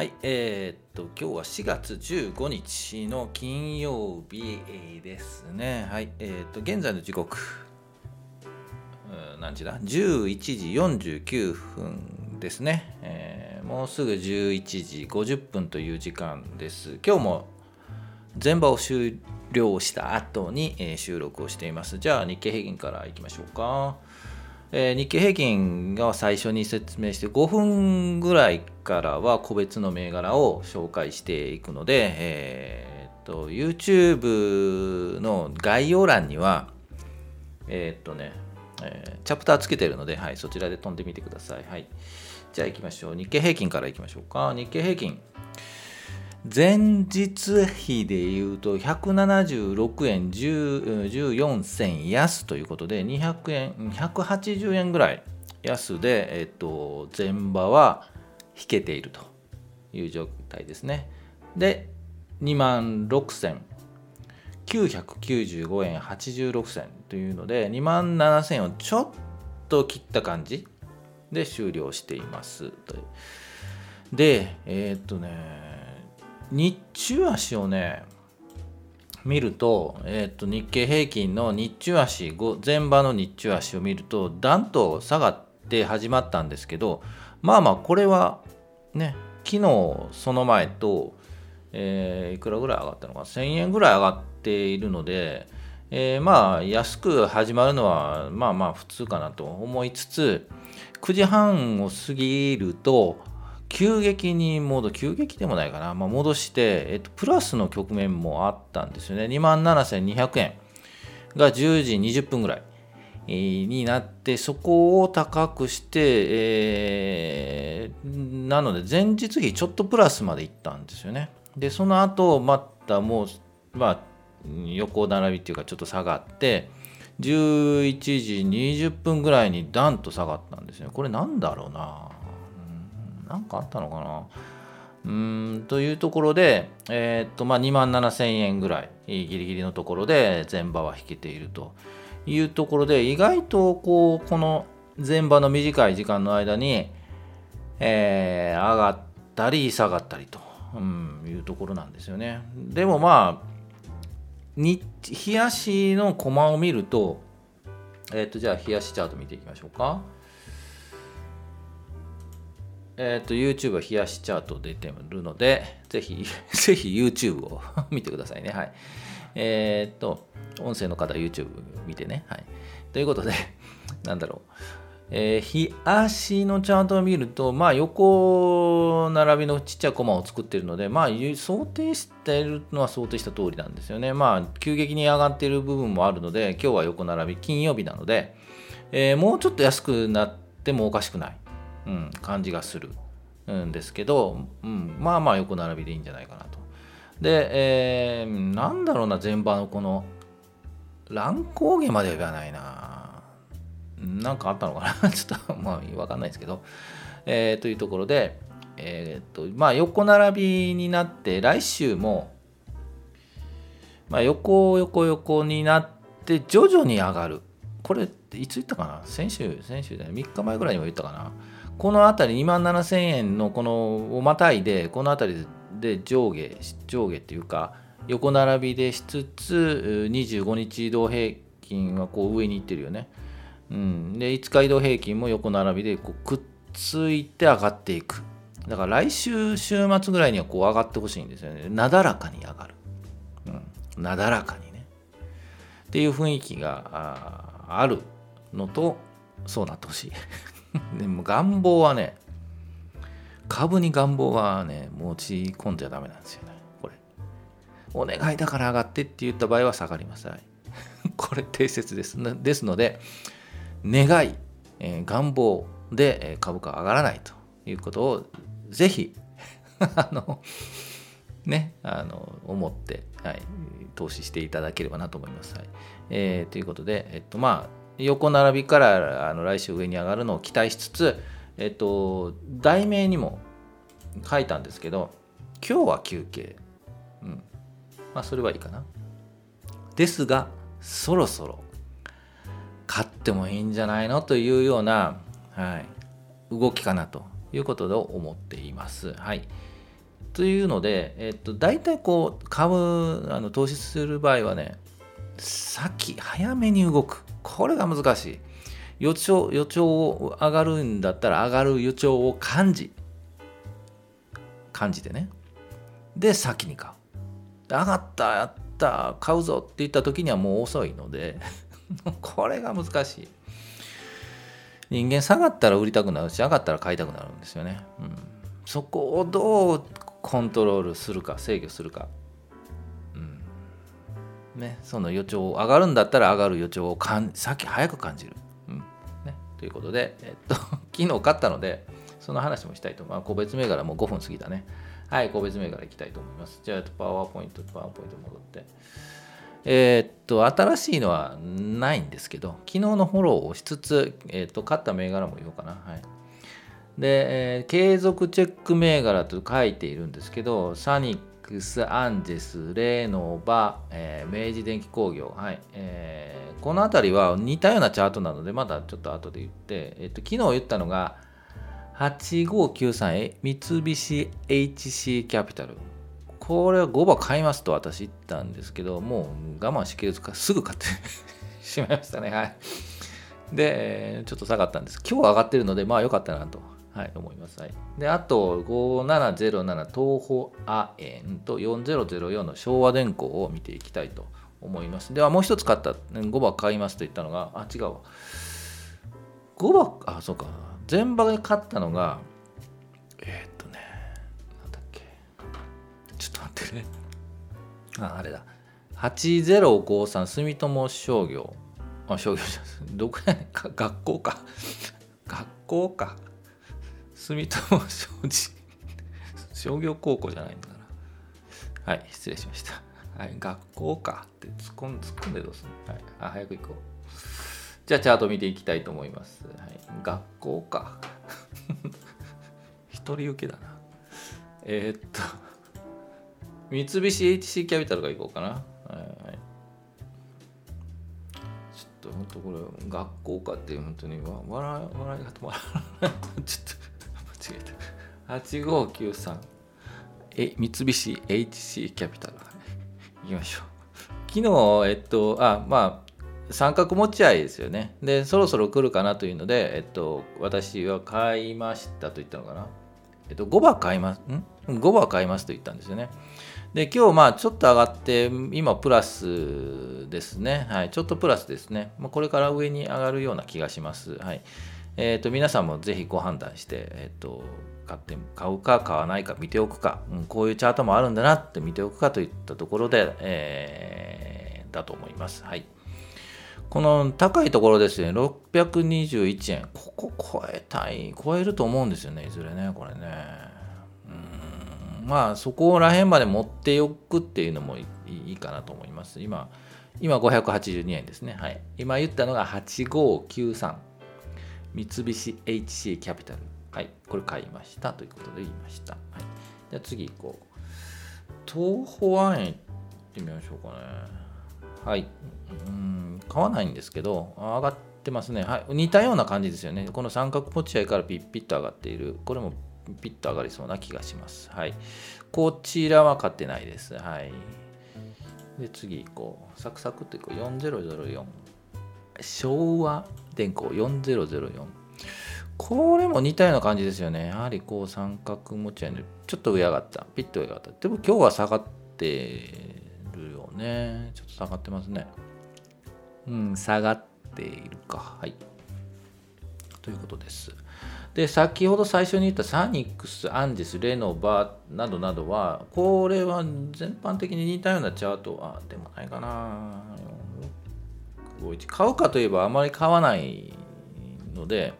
はい、えー、っと、今日は4月15日の金曜日ですね。はい、えー、っと、現在の時刻う、何時だ ?11 時49分ですね、えー、もうすぐ11時50分という時間です。今日も全場を終了した後に、え、収録をしています。じゃあ、日経平均からいきましょうか。え、日経平均が最初に説明して5分ぐらいからは個別の銘柄を紹介していくので、えー、っと YouTube の概要欄にはえー、っとね、えー、チャプターつけてるので、はい、そちらで飛んでみてください。はい、じゃあ行きましょう。日経平均から行きましょうか。日経平均。前日比でいうと176円14銭安ということで200円180円ぐらい安で、えっと、前場は引けているという状態ですね。で2万6995円86銭というので2万7000円をちょっと切った感じで終了していますでえっとね日中足をね見ると,、えー、と日経平均の日中足前場の日中足を見るとだんと下がって始まったんですけどまあまあこれはね昨日その前と、えー、いくらぐらい上がったのか1000円ぐらい上がっているので、えー、まあ安く始まるのはまあまあ普通かなと思いつつ9時半を過ぎると急激に戻急激でもないかな、まあ、戻して、えっと、プラスの局面もあったんですよね。2万7200円が10時20分ぐらい。になってそこを高くして、えー、なので前日比ちょっとプラスまでいったんですよね。でその後またもうまあ横並びっていうかちょっと下がって11時20分ぐらいにダンと下がったんですね。これなんだろうな。何かあったのかな。うんというところで、えー、っとまあ、2万7000円ぐらいギリギリのところで前場は引けていると。いうところで意外とこうこの前場の短い時間の間に、えー、上がったり下がったりと、うん、いうところなんですよね。でもまあ日冷やしのコマを見ると,、えー、っとじゃあ冷やしチャート見ていきましょうか。えっ、ー、と、YouTube は冷やしチャート出てるので、ぜひ、ぜひ YouTube を 見てくださいね。はい。えっ、と、音声の方は YouTube 見てね。はい。ということで、なんだろう。えー、日足のチャートを見ると、まあ、横並びのちっちゃいコマを作ってるので、まあ、想定してるのは想定した通りなんですよね。まあ、急激に上がってる部分もあるので、今日は横並び、金曜日なので、えー、もうちょっと安くなってもおかしくない。うん、感じがするんですけど、うん、まあまあ横並びでいいんじゃないかなと。で、えー、なんだろうな前場のこの乱高下までは言わないな。なんかあったのかな ちょっとまあわかんないですけど。えー、というところで、えー、っとまあ横並びになって来週も、まあ、横横横になって徐々に上がる。これいつ言ったかな先週、先週で3日前ぐらいにも言ったかな。この辺り2万7000円のこのをまたいでこの辺りでで上下上下っていうか横並びでしつつ25日移動平均はこう上に行ってるよね、うん、で5日移動平均も横並びでこうくっついて上がっていく。だから来週週末ぐらいにはこう上がってほしいんですよね。なだらかに上がる、うん、なだらかにね。っていう雰囲気があるのとそうなってほしい。でも願望はね、株に願望はね、持ち込んじゃダメなんですよね。これ。お願いだから上がってって言った場合は下がります。はい、これ定説です。ですので、願い、えー、願望で株価上がらないということをぜひ あのねあの思って、はい、投資していただければなと思います。はいえー、ということで、えっとまあ横並びからあの来週上に上がるのを期待しつつ、えっと、題名にも書いたんですけど、今日は休憩。うん。まあ、それはいいかな。ですが、そろそろ買ってもいいんじゃないの？というような、はい、動きかなということで思っています。はい。というので、えっと、大体こう株あの投資する場合はね先早めに動くこれが難しい予兆予兆を上がるんだったら上がる予兆を感じ。感じてね。で先に買う。上がったやった買うぞって言った時にはもう遅いので これが難しい。人間下がったら売りたくなるし上がったら買いたくなるんですよね、うん、そこをどうコントロールするか制御するか、ね、その予兆上がるんだったら上がる予兆をかん先早く感じる、ということで、えっと、昨日買ったのでその話もしたいと思います個別銘柄もう5分過ぎたねはい、個別銘柄いきたいと思います。じゃあ、パワーポイント、パワーポイント戻って。えー、っと、新しいのはないんですけど、昨日のフォローをしつつ、えー、っと、買った銘柄も言おうかな。はい。で、えー、継続チェック銘柄と書いているんですけど、サニックス、アンジェス、レーノバ、えー、明治電機工業、はいえー、この辺りは似たようなチャートなので、まだちょっと後で言って、え、っと昨日言ったのが、8593三菱 HC キャピタル。これは5番買いますと私言ったんですけど、もう我慢しきれずかすぐ買って しまいましたね。はい。で、ちょっと下がったんです。今日上がってるので、まあ良かったなと、はい、思います。はい、で、あと、5707東方アエンと4004の昭和電工を見ていきたいと思います。では、もう一つ買った、5番買いますと言ったのが、あ、違うわ。5番、あ、そうか。全場で勝ったのが、えー、っとね、なんだっけ。ちょっと待ってね。あ、あれだ。8053住友商業。あ、商業じゃどこやねん。学校か。学校か。住友商事。商業高校じゃないんだから。はい、失礼しました。はい、学校かって突っ込ん突っ込んでどうする、はい、あ、早く行こう。じゃあチャート見ていきたいと思います。はい、学校か。一人受けだな。えー、っと、三菱 HC キャピタルがいこうかな。はいはい、ちょっと本当これ、学校かって本当に笑笑いが止まらない。ちょっと違えた。8593。え、三菱 HC キャピタル。はい、きましょう。昨日、えっと、あ、まあ、三角持ち合いですよね。で、そろそろ来るかなというので、えっと、私は買いましたと言ったのかな。えっと、5番買います。ん ?5 番買いますと言ったんですよね。で、今日、まあ、ちょっと上がって、今、プラスですね。はい、ちょっとプラスですね。まあ、これから上に上がるような気がします。はい。えっと、皆さんもぜひご判断して、えっと、買って買うか買わないか見ておくか、うん、こういうチャートもあるんだなって見ておくかといったところで、えー、だと思います。はい。この高いところですね、621円。ここ超えたい、超えると思うんですよね、いずれね、これね。うんまあ、そこら辺まで持っておくっていうのもいいかなと思います。今、今582円ですね。はい。今言ったのが8593。三菱 HC キャピタル。はい。これ買いましたということで言いました。はい。じゃあ次行こう。東宝湾円行ってみましょうかね。はい。うん買わないんですけど上がってますね、はい、似たような感じですよねこの三角持ち合いからピッピッと上がっているこれもピッと上がりそうな気がしますはいこちらは買ってないですはいで次行こうサクサクっていこう4004昭和電工4004これも似たような感じですよね。やはりこう三角持ち合いでちょっと上上がった。ピッと上上がった。でも今日は下がってるよね。ちょっと下がってますね。うん、下がっているか。はい。ということです。で、先ほど最初に言ったサニックス、アンジス、レノバなどなどは、これは全般的に似たようなチャートは、でもないかな。買うかといえばあまり買わないので、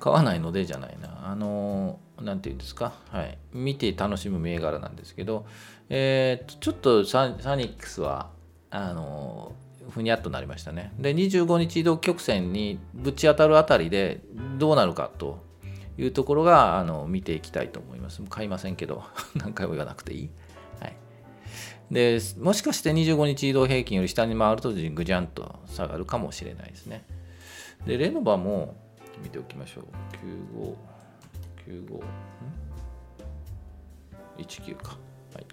買わないのでじゃないな。あの、なんていうんですか？はい。見て楽しむ銘柄なんですけど、えー、ちょっとサニックスは、あの、ふにゃっとなりましたね。で、25日移動曲線にぶち当たるあたりでどうなるかというところがあの見ていきたいと思います。買いませんけど、何回も言わなくていい。でもしかして25日移動平均より下に回るとぐじゃんと下がるかもしれないですね。で、レノバも見ておきましょう。95、95、19か。はい。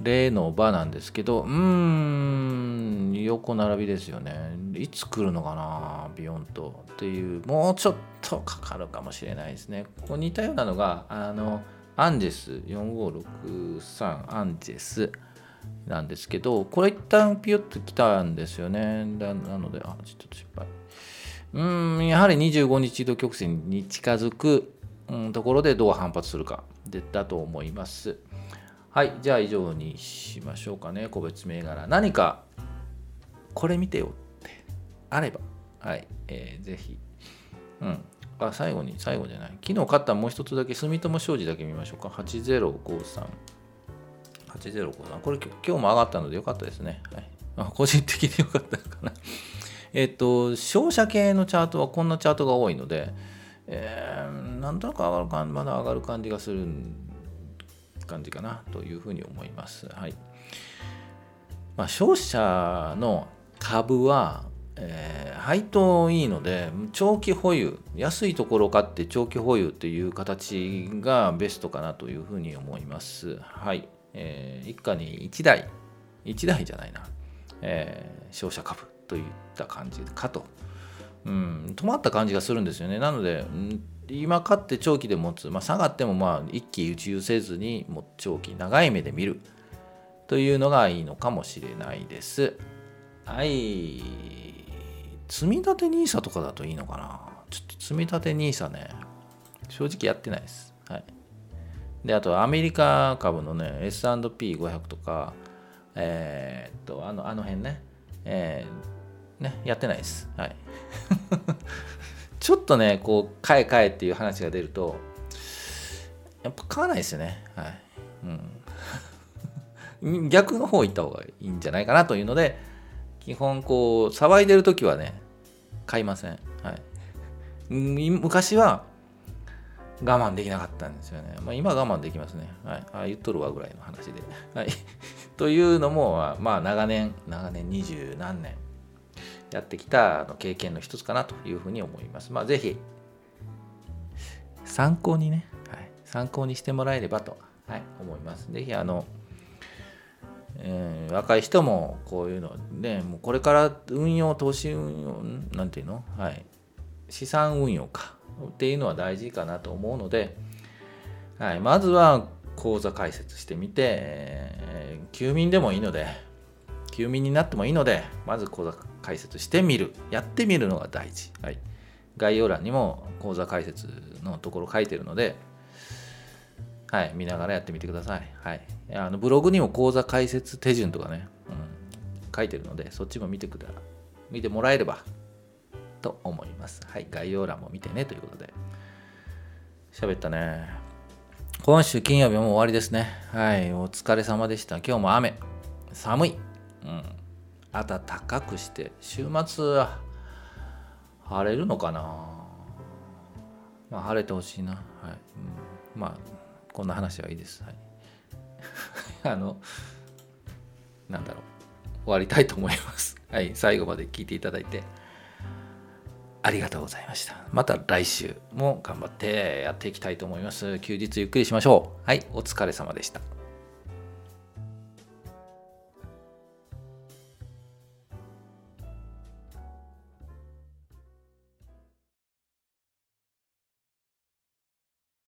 例の場なんですけど、うーん、横並びですよね。いつ来るのかな、ビヨンと。っていう、もうちょっとかかるかもしれないですね。ここ似たようなのが、あの、アンジェス4563アンジェスなんですけど、これ一旦ピヨッと来たんですよね。なので、あ、ちょっと失敗。うん、やはり25日移動曲線に近づく、うん、ところでどう反発するかでだと思います。はい、じゃあ以上にしましょうかね、個別銘柄。何かこれ見てよってあれば、はい、えー、ぜひ、うん、あ、最後に、最後じゃない。昨日買ったもう一つだけ、住友商事だけ見ましょうか。8053。8053。これ今日も上がったのでよかったですね。はい、あ個人的によかったかな。えっと、商社系のチャートはこんなチャートが多いので、えー、なんとなく上がる感まだ上がる感じがする感じかなというふうに思います。はい。まあ、商社の株はえー、配当いいので長期保有安いところを買って長期保有っていう形がベストかなというふうに思います。はい、えー、一家に1台1台じゃないな、えー、商社株といった感じかと。うん止まった感じがするんですよね。なので、今買って長期で持つ、まあ、下がってもまあ一喜一憂せずにもう長期長い目で見る。というのがいいのかもしれないです。はい。積み立て NISA とかだといいのかな？ちょっと積み立て NISA ね、正直やってないです。はい。で、あとアメリカ株のね、S&P500 とか、えー、っと、あの、あの辺ね、えー、ね、やってないです。はい。ちょっとね、こう、買え買えっていう話が出ると、やっぱ買わないですよね。はい。うん。逆の方行った方がいいんじゃないかなというので、基本こう騒いでる時はね買いません、はい、昔は我慢できなかったんですよね、まあ、今我慢できますね、はい、あ言っとるわぐらいの話で、はい、というのもまあ長年長年二十何年やってきたの経験の一つかなというふうに思います。まあぜひ参考にね、はい、参考にしてもらえればと、はい、思います。ぜひあのえ、若い人もこういうのねもうこれから運用投資運用なんていうの？はい。資産運用か。っていうのは大事かなと思うので、はい、まずは口座開設してみて、えー、休眠でもいいので休眠になってもいいのでまず口座開設してみる。やってみるのが大事、はい、概要欄にも口座開設のところ書いてるのではい、見ながらやってみてください。はい、あのブログにも講座解説手順とかね、うん、書いてるので、そっちも見てくだ見てもらえればと思います。はい、概要欄も見てねということで。喋ったね。今週金曜日も終わりですね。はい、お疲れ様でした。今日も雨。寒い。うん。暖かくして、週末は晴れるのかなまあ晴れてほしいな。はい。うん、まあこんな話はいいです。はい、あの、なんだろう。終わりたいと思います。はい、最後まで聞いていただいてありがとうございました。また来週も頑張ってやっていきたいと思います。休日ゆっくりしましょう。はい、お疲れ様でした。